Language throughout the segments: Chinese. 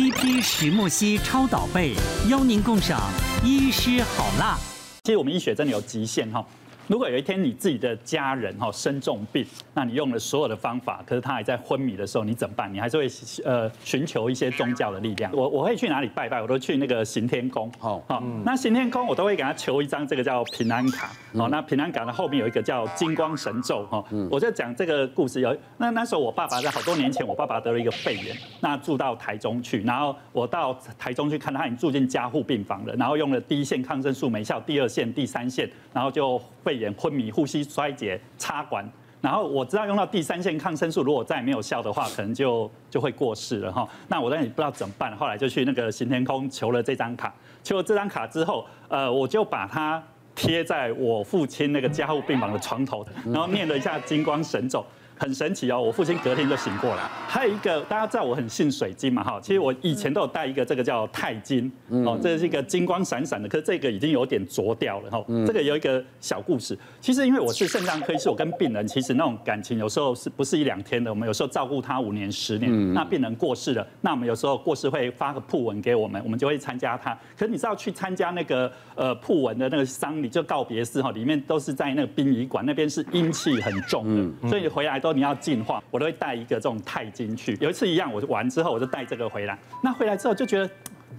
一批石墨烯超导被，邀您共赏医师好辣。其实我们医学真的有极限哈。如果有一天你自己的家人哈生重病，那你用了所有的方法，可是他还在昏迷的时候，你怎么办？你还是会呃寻求一些宗教的力量。我我会去哪里拜拜？我都去那个行天宫。好，好，那行天宫我都会给他求一张这个叫平安卡。好，那平安卡的后面有一个叫金光神咒。哈，我就讲这个故事。有那那时候我爸爸在好多年前，我爸爸得了一个肺炎，那住到台中去，然后我到台中去看他，已经住进加护病房了，然后用了第一线抗生素没效，第二线、第三线，然后就肺。昏迷、呼吸衰竭、插管，然后我知道用到第三线抗生素，如果再没有效的话，可能就就会过世了哈。那我当然也不知道怎么办，后来就去那个行天空求了这张卡，求了这张卡之后，呃，我就把它贴在我父亲那个加护病房的床头，然后念了一下金光神咒。很神奇哦，我父亲隔天就醒过来。还有一个，大家知道我很信水晶嘛哈，其实我以前都有带一个这个叫钛金，哦，这是一个金光闪闪的，可是这个已经有点浊掉了哈。这个有一个小故事，其实因为我是肾脏科医师，我跟病人其实那种感情有时候是不是一两天的，我们有时候照顾他五年十年，那病人过世了，那我们有时候过世会发个铺文给我们，我们就会参加他。可是你知道去参加那个呃铺文的那个丧礼，就告别式哈，里面都是在那个殡仪馆，那边是阴气很重的，所以你回来都。你要净化，我都会带一个这种钛金去。有一次一样，我完之后我就带这个回来。那回来之后就觉得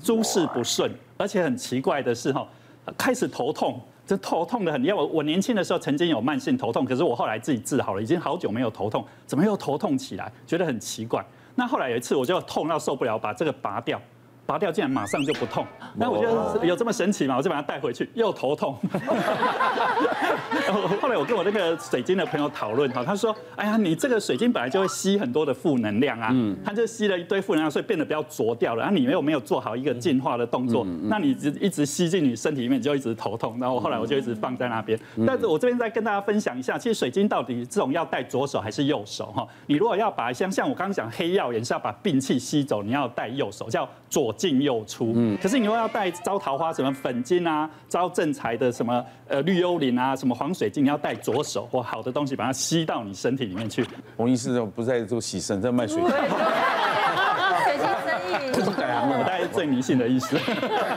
诸事不顺，而且很奇怪的是哈，开始头痛，这头痛的很。因为我我年轻的时候曾经有慢性头痛，可是我后来自己治好了，已经好久没有头痛，怎么又头痛起来？觉得很奇怪。那后来有一次我就痛到受不了，把这个拔掉。拔掉竟然马上就不痛，那我觉得有这么神奇吗？我就把它带回去，又头痛。后来我跟我那个水晶的朋友讨论哈，他说：“哎呀，你这个水晶本来就会吸很多的负能量啊，嗯，它就吸了一堆负能量，所以变得比较浊掉了。然后你又没有做好一个净化的动作，那你一直吸进你身体里面，就一直头痛。然后后来我就一直放在那边。但是我这边再跟大家分享一下，其实水晶到底这种要戴左手还是右手哈？你如果要把像像我刚刚讲黑曜岩是要把病气吸走，你要戴右手，叫左。进又出，嗯，可是你又要带招桃花什么粉晶啊，招正财的什么呃绿幽灵啊，什么黄水晶，你要带左手或好的东西把它吸到你身体里面去。洪医师不在做洗身，在卖水晶。水晶生意。不改行了，我大概是最迷信的意思。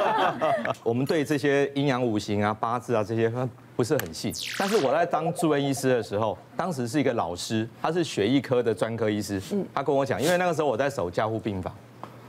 我们对这些阴阳五行啊、八字啊这些不是很信，但是我在当住院医师的时候，当时是一个老师，他是血液科的专科医师，他跟我讲，因为那个时候我在守加护病房。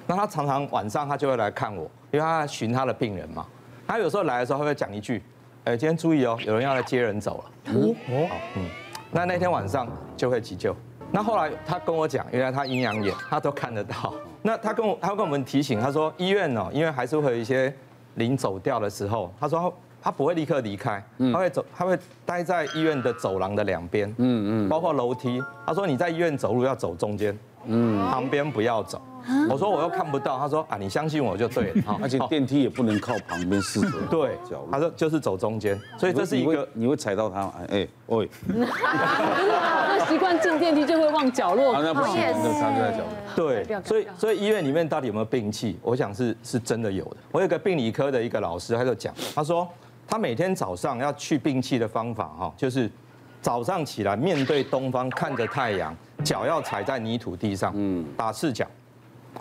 那他常常晚上他就会来看我，因为他寻他的病人嘛。他有时候来的时候，他会讲一句：“哎，今天注意哦，有人要来接人走了。”哦哦，嗯。那那天晚上就会急救。那后来他跟我讲，原来他阴阳眼他都看得到。那他跟我他跟我们提醒，他说医院哦，因为还是会有一些灵走掉的时候，他说他不会立刻离开，他会走，他会待在医院的走廊的两边，嗯嗯，包括楼梯。他说你在医院走路要走中间，嗯，旁边不要走。我说我又看不到，他说啊，你相信我就对了，而且电梯也不能靠旁边四个，对，他说就是走中间，所以这是一个你会踩到他，哎，喂，那习惯进电梯就会往角落，那不行，那他就在角落，对，所以所以医院里面到底有没有病气？我想是是真的有的。我有个病理科的一个老师，他就讲，他说他每天早上要去病气的方法哈，就是早上起来面对东方，看着太阳，脚要踩在泥土地上，嗯，打赤脚。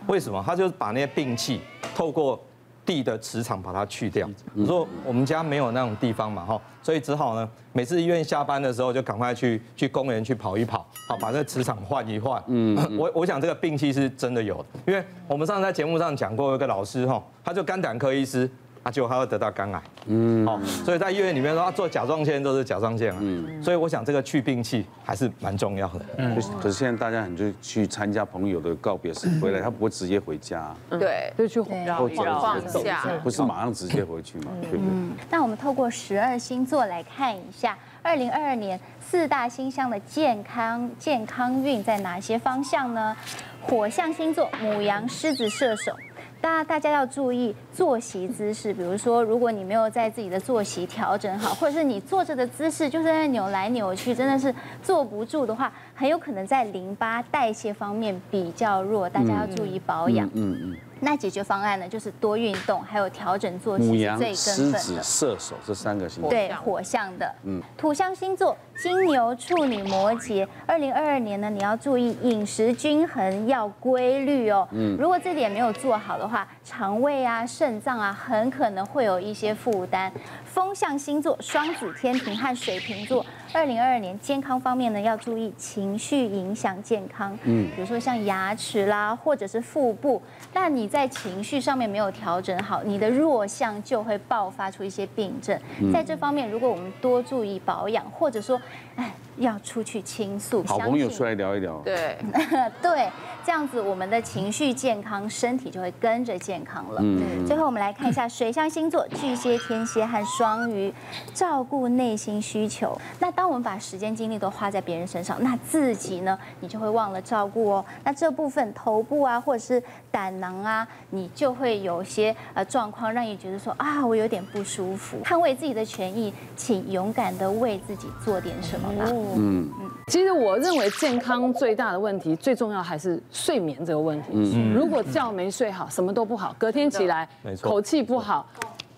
为什么？他就是把那些病气透过地的磁场把它去掉。你说我们家没有那种地方嘛，哈，所以只好呢，每次医院下班的时候就赶快去去公园去跑一跑，好把这个磁场换一换。嗯，我我想这个病气是真的有的，因为我们上次在节目上讲过，一个老师哈，他就肝胆科医师。他就还会得到肝癌，嗯，好，所以在医院里面说他做甲状腺都是甲状腺啊，嗯，所以我想这个去病气还是蛮重要的。嗯，可是现在大家很就去参加朋友的告别式回来，他不会直接回家，对，就去绕一绕放下，不是马上直接回去嘛，对不对？那我们透过十二星座来看一下，二零二二年四大星象的健康健康运在哪些方向呢？火象星座母羊、狮子、射手。大大家要注意坐席姿势，比如说，如果你没有在自己的坐席调整好，或者是你坐着的姿势就是在扭来扭去，真的是坐不住的话，很有可能在淋巴代谢方面比较弱，大家要注意保养。嗯嗯。那解决方案呢，就是多运动，还有调整作息最狮子、根本的。射手这三个星座。对，火象的，嗯，土象星座金牛、处女、摩羯。二零二二年呢，你要注意饮食均衡，要规律哦。嗯，如果这点没有做好的话，肠胃啊、肾肾脏啊，很可能会有一些负担。风象星座双子、天平和水瓶座。二零二二年健康方面呢，要注意情绪影响健康，嗯，比如说像牙齿啦，或者是腹部，那你在情绪上面没有调整好，你的弱项就会爆发出一些病症。在这方面，如果我们多注意保养，或者说，哎。要出去倾诉，好朋友出来聊一聊。对，对，这样子我们的情绪健康，身体就会跟着健康了。嗯，最后我们来看一下水象星座巨蟹、天蝎和双鱼，照顾内心需求。那当我们把时间精力都花在别人身上，那自己呢，你就会忘了照顾哦。那这部分头部啊，或者是胆囊啊，你就会有些呃状况，让你觉得说啊，我有点不舒服。捍卫自己的权益，请勇敢的为自己做点什么吧。嗯嗯，其实我认为健康最大的问题，最重要还是睡眠这个问题。嗯，如果觉没睡好，什么都不好，隔天起来口气不好，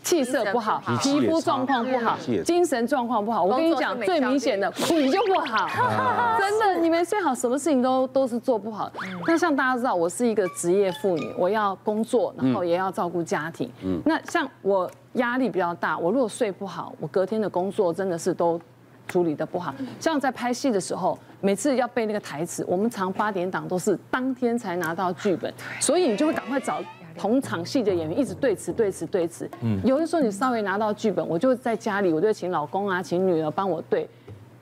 气色不好，皮肤状况不好，精神状况不好。我跟你讲，最明显的脾就不好，真的，你没睡好，什么事情都都是做不好。那像大家知道，我是一个职业妇女，我要工作，然后也要照顾家庭。嗯，那像我压力比较大，我如果睡不好，我隔天的工作真的是都。处理的不好，像在拍戏的时候，每次要背那个台词，我们常八点档都是当天才拿到剧本，所以你就会赶快找同场戏的演员一直对词对词对词。嗯，有的时候你稍微拿到剧本，我就在家里，我就请老公啊，请女儿帮我对，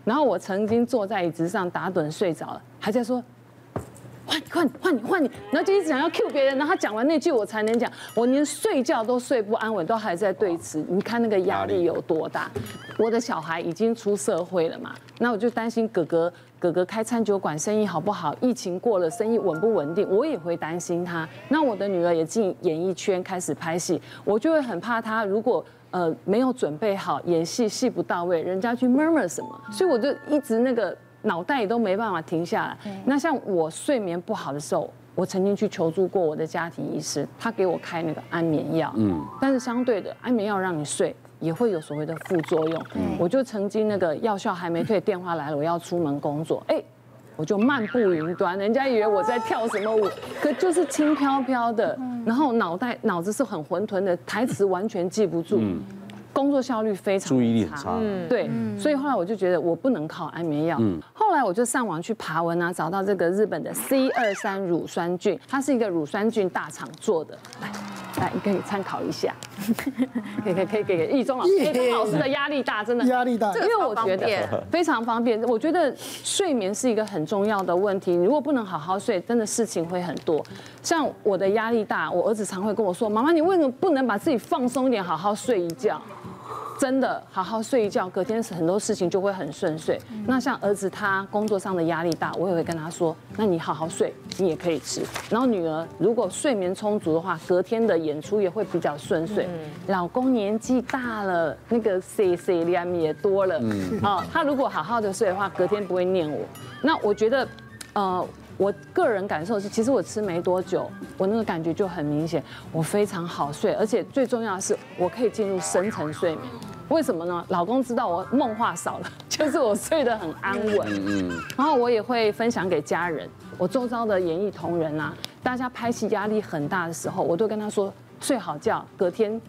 然后我曾经坐在椅子上打盹睡着了，还在说。换你换你换你换你，然后就一直想要 cue 别人，然后他讲完那句我才能讲，我连睡觉都睡不安稳，都还在对词，你看那个压力有多大？我的小孩已经出社会了嘛，那我就担心哥哥哥哥开餐酒馆生意好不好？疫情过了生意稳不稳定？我也会担心他。那我的女儿也进演艺圈开始拍戏，我就会很怕他如果呃没有准备好演戏戏不到位，人家去 murmur 什么，所以我就一直那个。脑袋也都没办法停下来。那像我睡眠不好的时候，我曾经去求助过我的家庭医师，他给我开那个安眠药。嗯。但是相对的，安眠药让你睡也会有所谓的副作用。嗯。我就曾经那个药效还没退，电话来了，我要出门工作，哎，我就漫步云端，人家以为我在跳什么舞，可就是轻飘飘的，然后脑袋脑子是很混沌的，台词完全记不住。嗯。工作效率非常差，注意力很差。对，所以后来我就觉得我不能靠安眠药。后来我就上网去爬文啊，找到这个日本的 C 二三乳酸菌，它是一个乳酸菌大厂做的，来，来，你可以参考一下。可以可以可以给易中老师，易中老师的压力大，真的压力大，因为我觉得非常方便。我觉得睡眠是一个很重要的问题，如果不能好好睡，真的事情会很多。像我的压力大，我儿子常会跟我说：“妈妈，你为什么不能把自己放松一点，好好睡一觉？”真的好好睡一觉，隔天很多事情就会很顺遂。那像儿子他工作上的压力大，我也会跟他说：那你好好睡，你也可以吃。然后女儿如果睡眠充足的话，隔天的演出也会比较顺遂。老公年纪大了，那个碎碎念也多了。哦，他如果好好的睡的话，隔天不会念我。那我觉得，呃，我个人感受是，其实我吃没多久，我那个感觉就很明显，我非常好睡，而且最重要的是，我可以进入深层睡眠。为什么呢？老公知道我梦话少了，就是我睡得很安稳。嗯，然后我也会分享给家人，我周遭的演艺同仁啊，大家拍戏压力很大的时候，我都跟他说，睡好觉，隔天。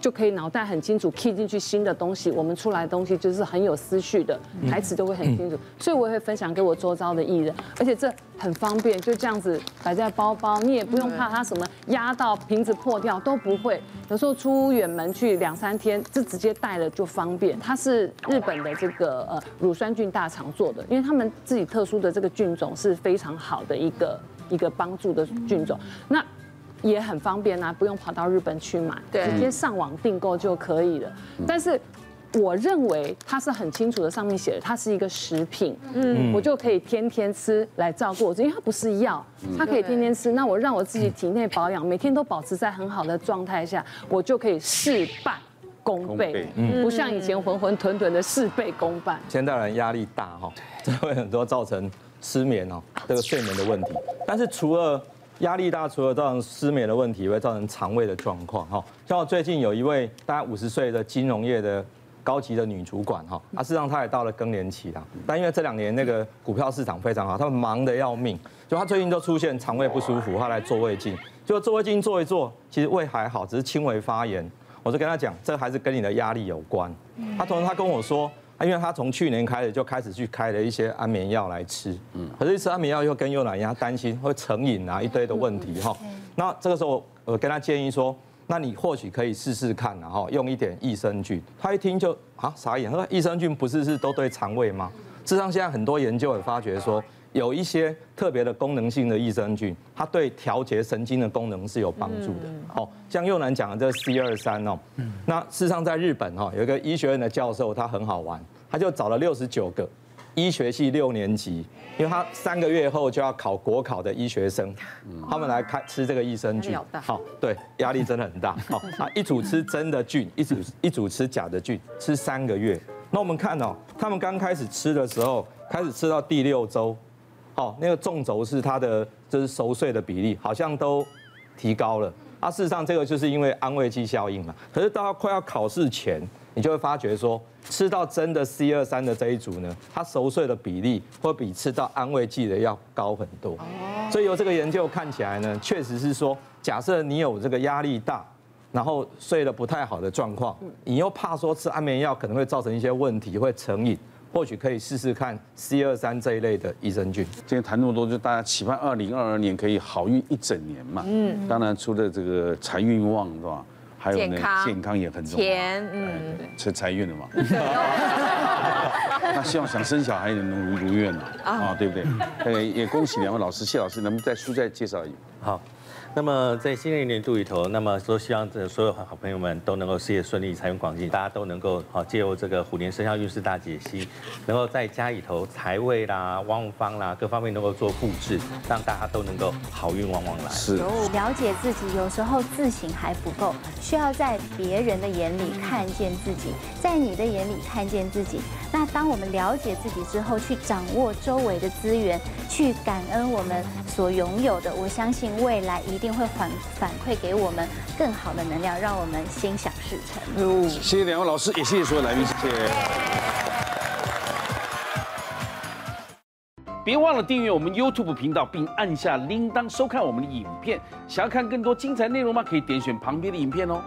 就可以脑袋很清楚，key 进去新的东西，我们出来的东西就是很有思绪的，台词都会很清楚，所以我也会分享给我周遭的艺人，而且这很方便，就这样子摆在包包，你也不用怕它什么压到瓶子破掉都不会。有时候出远门去两三天，就直接带了就方便。它是日本的这个呃乳酸菌大厂做的，因为他们自己特殊的这个菌种是非常好的一个一个帮助的菌种。那也很方便啊，不用跑到日本去买，直接上网订购就可以了。但是我认为它是很清楚的，上面写的它是一个食品，嗯，我就可以天天吃来照顾我，因为它不是药，它可以天天吃。那我让我自己体内保养，每天都保持在很好的状态下，我就可以事半功倍，嗯不像以前浑浑沌沌的事倍功半。现代人压力大哈，这会很多造成失眠哦，这个睡眠的问题。但是除了压力大，除了造成失眠的问题，会造成肠胃的状况哈。像我最近有一位大概五十岁的金融业的高级的女主管哈，啊，事实上她也到了更年期了，但因为这两年那个股票市场非常好，他们忙得要命，就她最近就出现肠胃不舒服，她来做胃镜，就做胃镜做一做，其实胃还好，只是轻微发炎。我就跟她讲，这还是跟你的压力有关。她同时她跟我说。因为他从去年开始就开始去开了一些安眠药来吃，嗯，可是吃安眠药又跟优乃一样，担心会成瘾啊，一堆的问题哈。那这个时候我跟他建议说，那你或许可以试试看，然后用一点益生菌。他一听就啊傻眼，他说益生菌不是是都对肠胃吗？事实上现在很多研究也发觉说。有一些特别的功能性的益生菌，它对调节神经的功能是有帮助的。哦，像又南讲的这个 C 二三哦，那事实上在日本哈有一个医学院的教授，他很好玩，他就找了六十九个医学系六年级，因为他三个月后就要考国考的医学生，他们来开吃这个益生菌。好，对，压力真的很大。好啊，一组吃真的菌，一组一组吃假的菌，吃三个月。那我们看哦，他们刚开始吃的时候，开始吃到第六周。好，那个纵轴是它的，就是熟睡的比例，好像都提高了。啊，事实上这个就是因为安慰剂效应嘛。可是到快要考试前，你就会发觉说，吃到真的 C 二三的这一组呢，它熟睡的比例会比吃到安慰剂的要高很多。所以由这个研究看起来呢，确实是说，假设你有这个压力大，然后睡得不太好的状况，你又怕说吃安眠药可能会造成一些问题，会成瘾。或许可以试试看 C 二三这一类的益生菌。今天谈那么多，就大家期盼二零二二年可以好运一整年嘛。嗯。当然，除了这个财运旺是吧？还有呢，健康也很重要。钱，嗯，是财运的嘛。那希望想生小孩也能如如愿嘛。啊，对不对？呃，也恭喜两位老师，谢老师，能不能再书再介绍一？好。那么在新的一年度里头，那么都希望这所有好朋友们都能够事业顺利、财源广进，大家都能够好借由这个虎年生肖运势大解析，能够在家里头财位啦、旺方啦各方面能够做布置，让大家都能够好运旺旺来。是。了解自己，有时候自省还不够，需要在别人的眼里看见自己，在你的眼里看见自己。当我们了解自己之后，去掌握周围的资源，去感恩我们所拥有的，我相信未来一定。一定会反反馈给我们更好的能量，让我们心想事成。谢谢两位老师，也谢谢所有来宾，谢谢。别忘了订阅我们 YouTube 频道，并按下铃铛收看我们的影片。想要看更多精彩内容吗？可以点选旁边的影片哦。